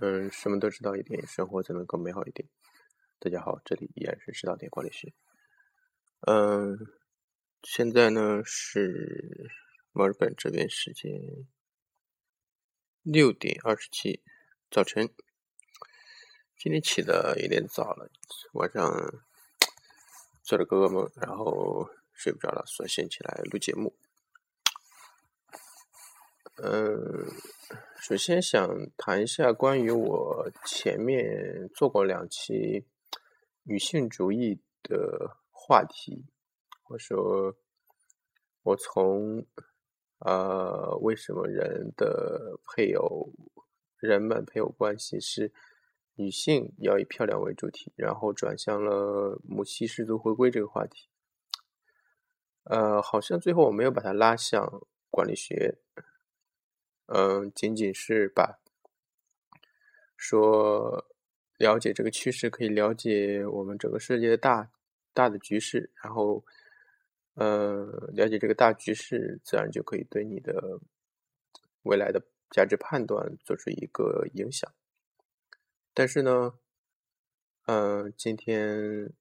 嗯，什么都知道一点，生活才能更美好一点。大家好，这里依然是知道点管理学。嗯，现在呢是墨尔本这边时间六点二十七早晨。今天起的有点早了，晚上做了个噩梦，然后睡不着了，所以先起来录节目。嗯，首先想谈一下关于我前面做过两期女性主义的话题。我说，我从呃，为什么人的配偶、人们配偶关系是女性要以漂亮为主题，然后转向了母系氏族回归这个话题。呃，好像最后我没有把它拉向管理学。嗯，仅仅是把说了解这个趋势，可以了解我们整个世界的大大的局势，然后，呃，了解这个大局势，自然就可以对你的未来的价值判断做出一个影响。但是呢，嗯，今天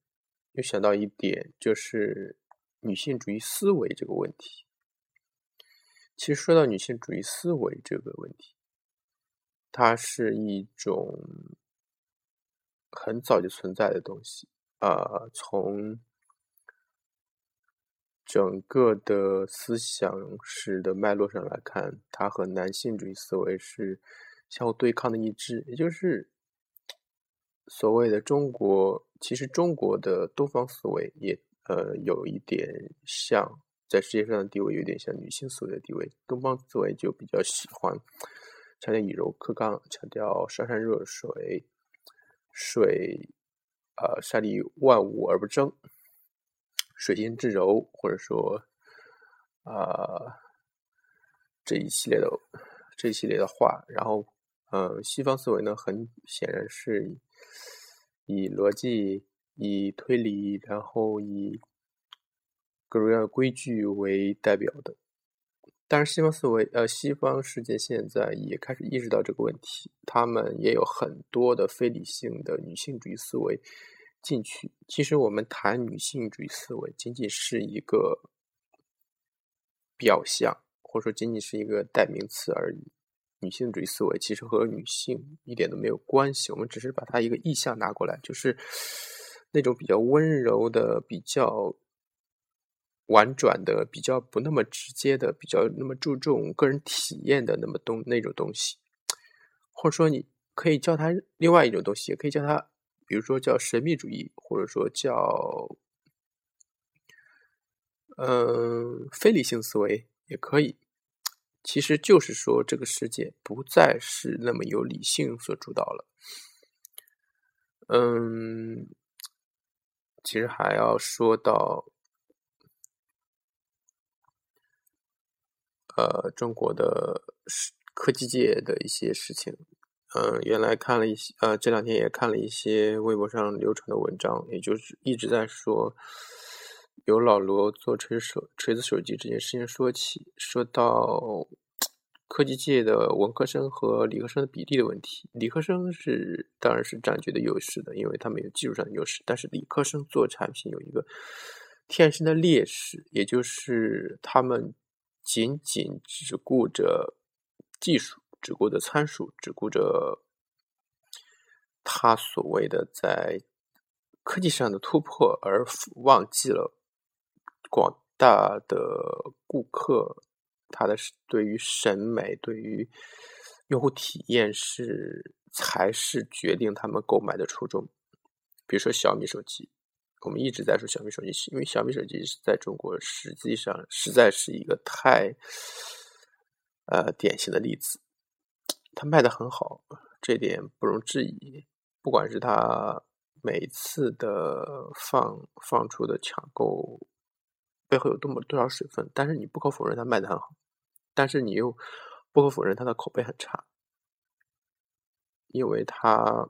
又想到一点，就是女性主义思维这个问题。其实说到女性主义思维这个问题，它是一种很早就存在的东西啊。从整个的思想史的脉络上来看，它和男性主义思维是相互对抗的一致，也就是所谓的中国。其实中国的东方思维也呃有一点像。在世界上的地位有点像女性思维的地位，东方思维就比较喜欢强调以柔克刚，强调沙山热水，水呃善利万物而不争，水性至柔，或者说啊这一系列的这一系列的话，然后呃西方思维呢，很显然是以逻辑、以推理，然后以各种各样的规矩为代表的，但是西方思维，呃，西方世界现在也开始意识到这个问题，他们也有很多的非理性的女性主义思维进去。其实我们谈女性主义思维，仅仅是一个表象，或者说仅仅是一个代名词而已。女性主义思维其实和女性一点都没有关系，我们只是把它一个意象拿过来，就是那种比较温柔的、比较。婉转的，比较不那么直接的，比较那么注重个人体验的那么东那种东西，或者说你可以叫它另外一种东西，也可以叫它，比如说叫神秘主义，或者说叫嗯非理性思维也可以。其实就是说，这个世界不再是那么由理性所主导了。嗯，其实还要说到。呃，中国的科技界的一些事情，嗯，原来看了一些，呃，这两天也看了一些微博上流传的文章，也就是一直在说，由老罗做锤手锤子手机这件事情说起，说到科技界的文科生和理科生的比例的问题。理科生是当然是占据的优势的，因为他们有技术上的优势，但是理科生做产品有一个天生的劣势，也就是他们。仅仅只顾着技术，只顾着参数，只顾着他所谓的在科技上的突破，而忘记了广大的顾客他的对于审美、对于用户体验是才是决定他们购买的初衷。比如说小米手机。我们一直在说小米手机，因为小米手机在中国实际上实在是一个太呃典型的例子，它卖的很好，这点不容置疑。不管是它每次的放放出的抢购背后有多么多少水分，但是你不可否认它卖的很好，但是你又不可否认它的口碑很差，因为它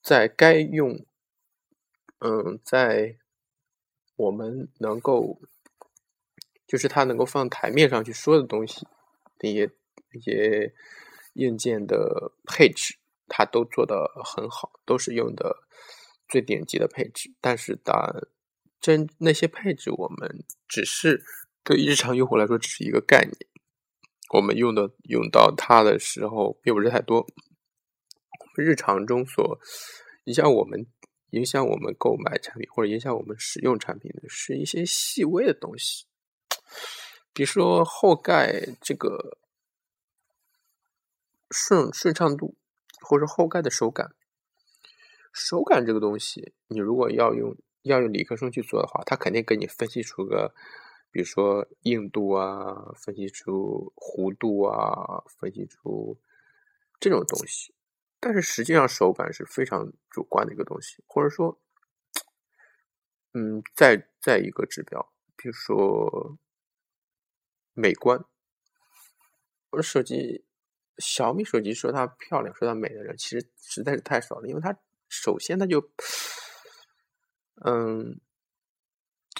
在该用。嗯，在我们能够，就是他能够放台面上去说的东西，那些那些硬件的配置，它都做得很好，都是用的最顶级的配置。但是，当真那些配置，我们只是对日常用户来说只是一个概念，我们用的用到它的时候并不是太多。日常中所你像我们、影响我们购买产品或者影响我们使用产品的是一些细微的东西，比如说后盖这个。顺顺畅度，或者后盖的手感，手感这个东西，你如果要用要用理科生去做的话，他肯定给你分析出个，比如说硬度啊，分析出弧度啊，分析出这种东西。但是实际上手感是非常主观的一个东西，或者说，嗯，再再一个指标，比如说美观，我的手机。小米手机说它漂亮、说它美的人，其实实在是太少了。因为它首先它就，嗯，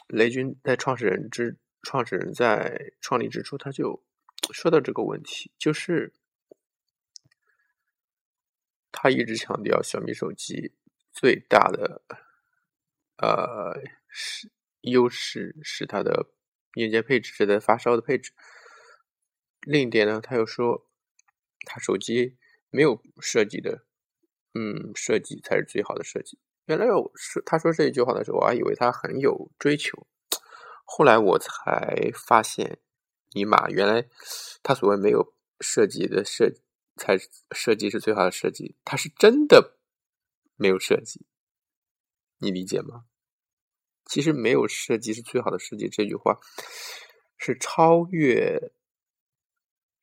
雷军在创始人之创始人在创立之初，他就说到这个问题，就是他一直强调小米手机最大的呃是优势是它的硬件配置，是在发烧的配置。另一点呢，他又说。他手机没有设计的，嗯，设计才是最好的设计。原来我是他说这一句话的时候，我还以为他很有追求。后来我才发现，尼玛，原来他所谓没有设计的设才设计是最好的设计，他是真的没有设计。你理解吗？其实没有设计是最好的设计这句话，是超越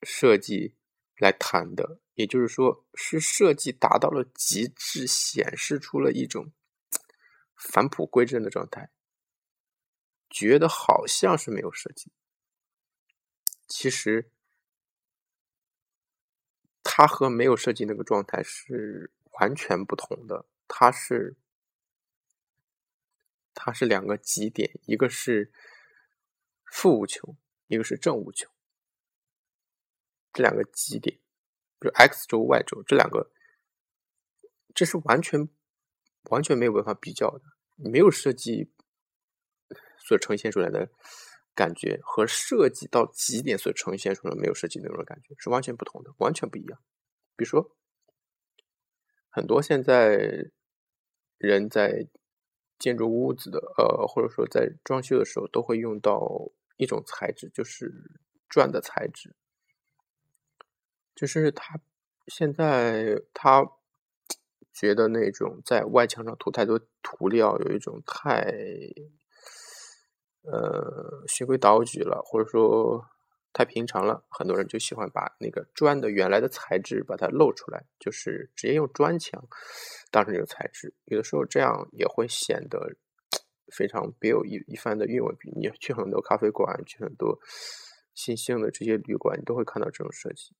设计。来谈的，也就是说，是设计达到了极致，显示出了一种返璞归真的状态，觉得好像是没有设计，其实它和没有设计那个状态是完全不同的，它是它是两个极点，一个是负无穷，一个是正无穷。这两个极点，比如 x 轴、y 轴这两个，这是完全完全没有办法比较的。没有设计所呈现出来的感觉，和设计到极点所呈现出来没有设计那种感觉是完全不同的，完全不一样。比如说，很多现在人在建筑屋子的，呃，或者说在装修的时候，都会用到一种材质，就是砖的材质。就是他现在他觉得那种在外墙上涂太多涂料，有一种太呃循规蹈矩了，或者说太平常了。很多人就喜欢把那个砖的原来的材质把它露出来，就是直接用砖墙当成这个材质。有的时候这样也会显得非常别有一一番的韵味。你去很多咖啡馆，去很多新兴的这些旅馆，你都会看到这种设计。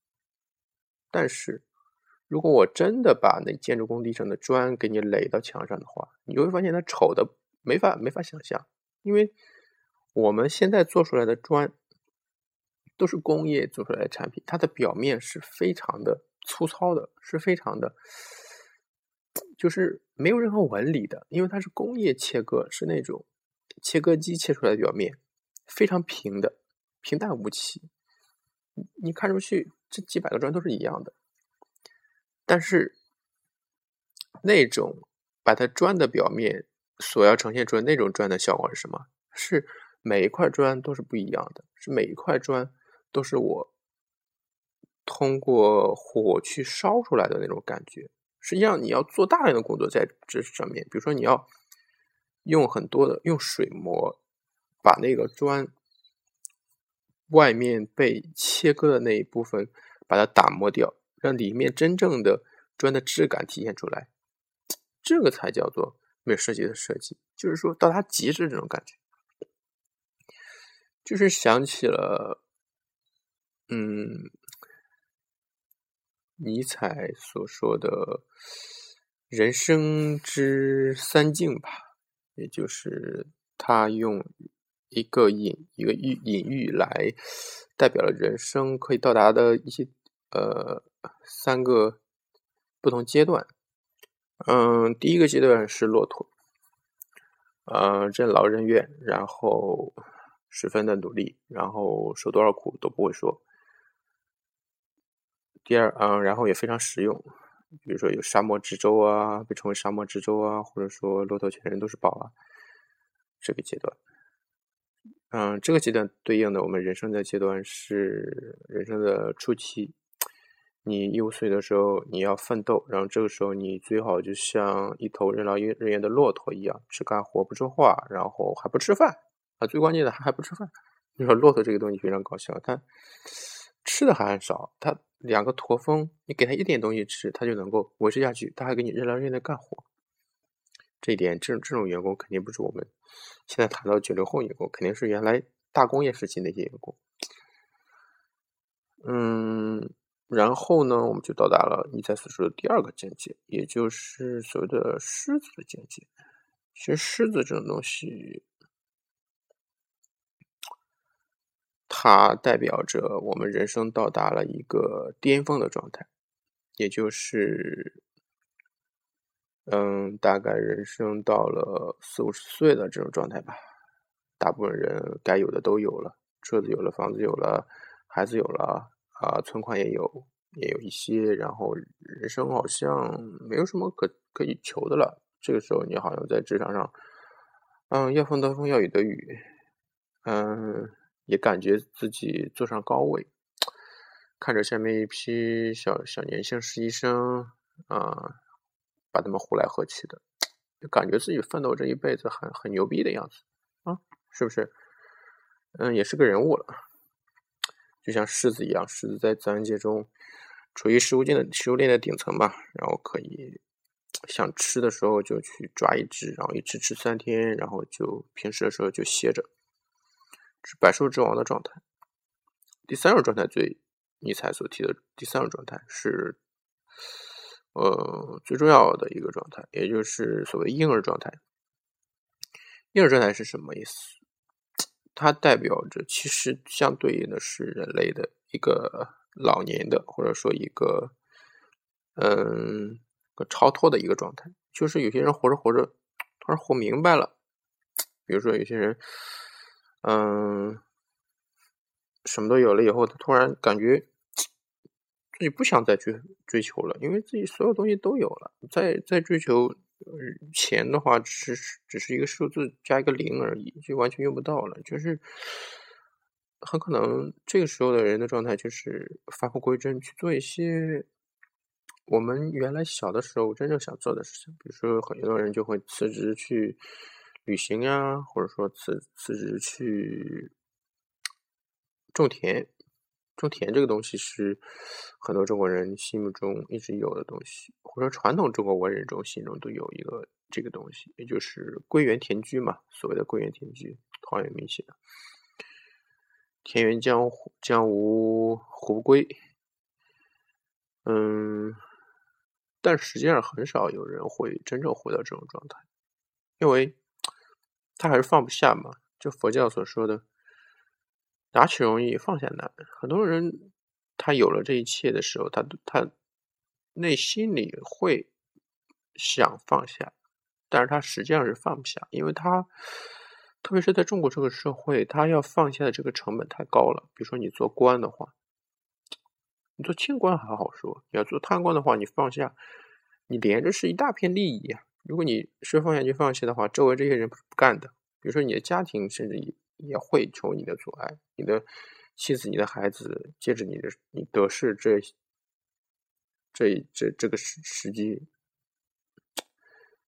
但是，如果我真的把那建筑工地上的砖给你垒到墙上的话，你就会发现它丑的没法没法想象。因为我们现在做出来的砖都是工业做出来的产品，它的表面是非常的粗糙的，是非常的，就是没有任何纹理的。因为它是工业切割，是那种切割机切出来的表面，非常平的，平淡无奇。你看出去。这几百个砖都是一样的，但是那种把它砖的表面所要呈现出来那种砖的效果是什么？是每一块砖都是不一样的，是每一块砖都是我通过火去烧出来的那种感觉。实际上，你要做大量的工作在这上面，比如说你要用很多的用水磨把那个砖。外面被切割的那一部分，把它打磨掉，让里面真正的砖的质感体现出来，这个才叫做没有设计的设计。就是说到它极致这种感觉，就是想起了，嗯，尼采所说的人生之三境吧，也就是他用。一个隐一个喻隐喻来代表了人生可以到达的一些呃三个不同阶段。嗯，第一个阶段是骆驼，呃，任劳任怨，然后十分的努力，然后受多少苦都不会说。第二，嗯，然后也非常实用，比如说有沙漠之舟啊，被称为沙漠之舟啊，或者说骆驼全身都是宝啊，这个阶段。嗯，这个阶段对应的我们人生的阶段是人生的初期。你一五岁的时候，你要奋斗，然后这个时候你最好就像一头任劳任怨的骆驼一样，只干活不说话，然后还不吃饭啊！最关键的还还不吃饭。你说骆驼这个东西非常搞笑，它吃的还很少，它两个驼峰，你给它一点东西吃，它就能够维持下去，它还给你任劳任怨的干活。这一点，这这种员工肯定不是我们现在谈到九零后员工，肯定是原来大工业时期那些员工。嗯，然后呢，我们就到达了尼采所说的第二个境界，也就是所谓的狮子的境界。其实狮子这种东西，它代表着我们人生到达了一个巅峰的状态，也就是。嗯，大概人生到了四五十岁的这种状态吧，大部分人该有的都有了，车子有了，房子有了，孩子有了，啊，存款也有，也有一些，然后人生好像没有什么可可以求的了。这个时候，你好像在职场上，嗯，要风得风，要雨得雨，嗯，也感觉自己坐上高位，看着下面一批小小年轻实习生，啊。把他们呼来喝去的，就感觉自己奋斗这一辈子很很牛逼的样子啊，是不是？嗯，也是个人物了，就像狮子一样，狮子在自然界中处于食物链的食物链的顶层吧，然后可以想吃的时候就去抓一只，然后一吃吃三天，然后就平时的时候就歇着，是百兽之王的状态。第三种状态，最尼采所提的第三种状态是。呃，最重要的一个状态，也就是所谓婴儿状态。婴儿状态是什么意思？它代表着其实相对应的是人类的一个老年的，或者说一个嗯，个超脱的一个状态。就是有些人活着活着，突然活明白了。比如说有些人，嗯，什么都有了以后，他突然感觉。自己不想再去追求了，因为自己所有东西都有了。再再追求钱的话，只是只是一个数字加一个零而已，就完全用不到了。就是很可能这个时候的人的状态，就是返璞归真，去做一些我们原来小的时候真正想做的事情。比如说，很多人就会辞职去旅行呀，或者说辞辞职去种田。种田这个东西是很多中国人心目中一直有的东西，或者传统中国文人中心中都有一个这个东西，也就是归园田居嘛。所谓的归园田居，陶渊明写的“田园将将无胡归”。嗯，但实际上很少有人会真正回到这种状态，因为他还是放不下嘛。就佛教所说的。拿起容易放下难，很多人他有了这一切的时候，他他内心里会想放下，但是他实际上是放不下，因为他特别是在中国这个社会，他要放下的这个成本太高了。比如说你做官的话，你做清官还好说，你要做贪官的话，你放下，你连着是一大片利益啊。如果你说放下就放弃的话，周围这些人不干的，比如说你的家庭，甚至也。也会成为你的阻碍，你的妻子、你的孩子，借着你的你得势这这这这个时时机，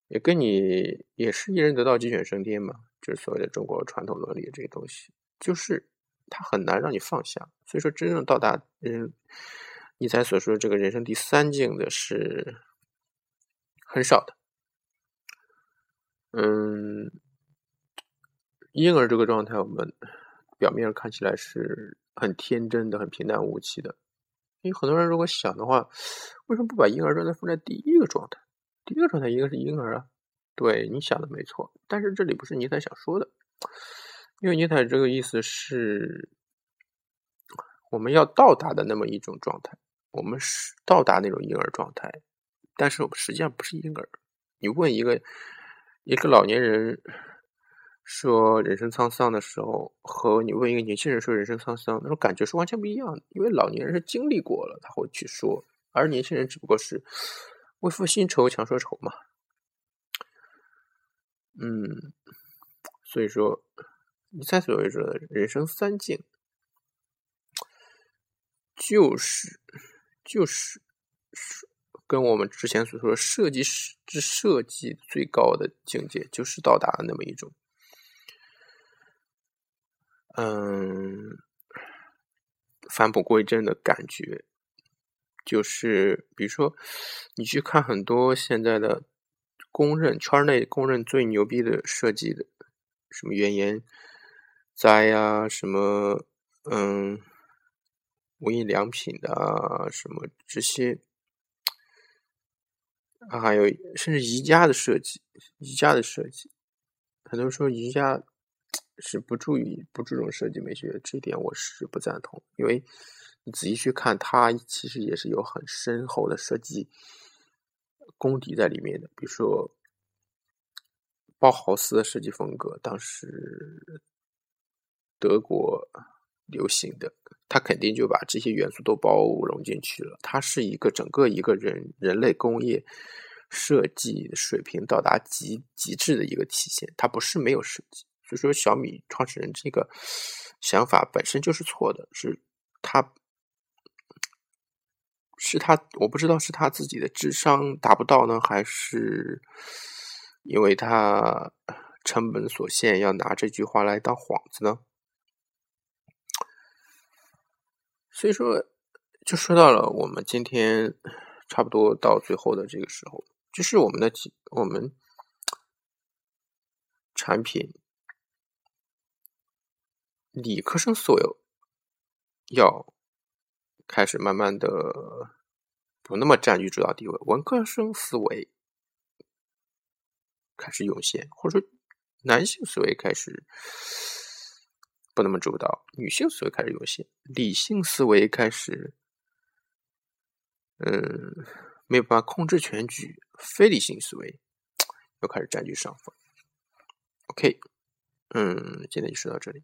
也跟你也是一人得道鸡犬升天嘛，就是所谓的中国传统伦理这些东西，就是它很难让你放下。所以说，真正到达人你才所说的这个人生第三境的是很少的，嗯。婴儿这个状态，我们表面上看起来是很天真的、很平淡无奇的。因为很多人如果想的话，为什么不把婴儿状态放在第一个状态？第一个状态应该是婴儿啊。对，你想的没错。但是这里不是尼采想说的，因为尼采这个意思是我们要到达的那么一种状态。我们是到达那种婴儿状态，但是我们实际上不是婴儿。你问一个一个老年人说人生沧桑的时候，和你问一个年轻人说人生沧桑，那种感觉是完全不一样的。因为老年人是经历过了，他会去说，而年轻人只不过是为赋新愁强说愁嘛。嗯，所以说，你才所谓说的人生三境，就是就是是跟我们之前所说的设计师之设计最高的境界，就是到达了那么一种，嗯，返璞归真的感觉。就是比如说，你去看很多现在的。公认圈内公认最牛逼的设计的，什么原研哉呀，什么嗯无印良品的啊，什么这些，还有甚至宜家的设计，宜家的设计，很多人说宜家是不注意不注重设计美学，这一点我是不赞同，因为你仔细去看，它其实也是有很深厚的设计。功底在里面的，比如说包豪斯的设计风格，当时德国流行的，他肯定就把这些元素都包容进去了。它是一个整个一个人人类工业设计水平到达极极致的一个体现。它不是没有设计，所以说小米创始人这个想法本身就是错的，是他。是他，我不知道是他自己的智商达不到呢，还是因为他成本所限，要拿这句话来当幌子呢？所以说，就说到了我们今天差不多到最后的这个时候，就是我们的我们产品理科生所有要。开始慢慢的不那么占据主导地位，文科生思维开始涌现，或者说男性思维开始不那么主导，女性思维开始涌现，理性思维开始，嗯，没有办法控制全局，非理性思维又开始占据上风。OK，嗯，今天就说到这里。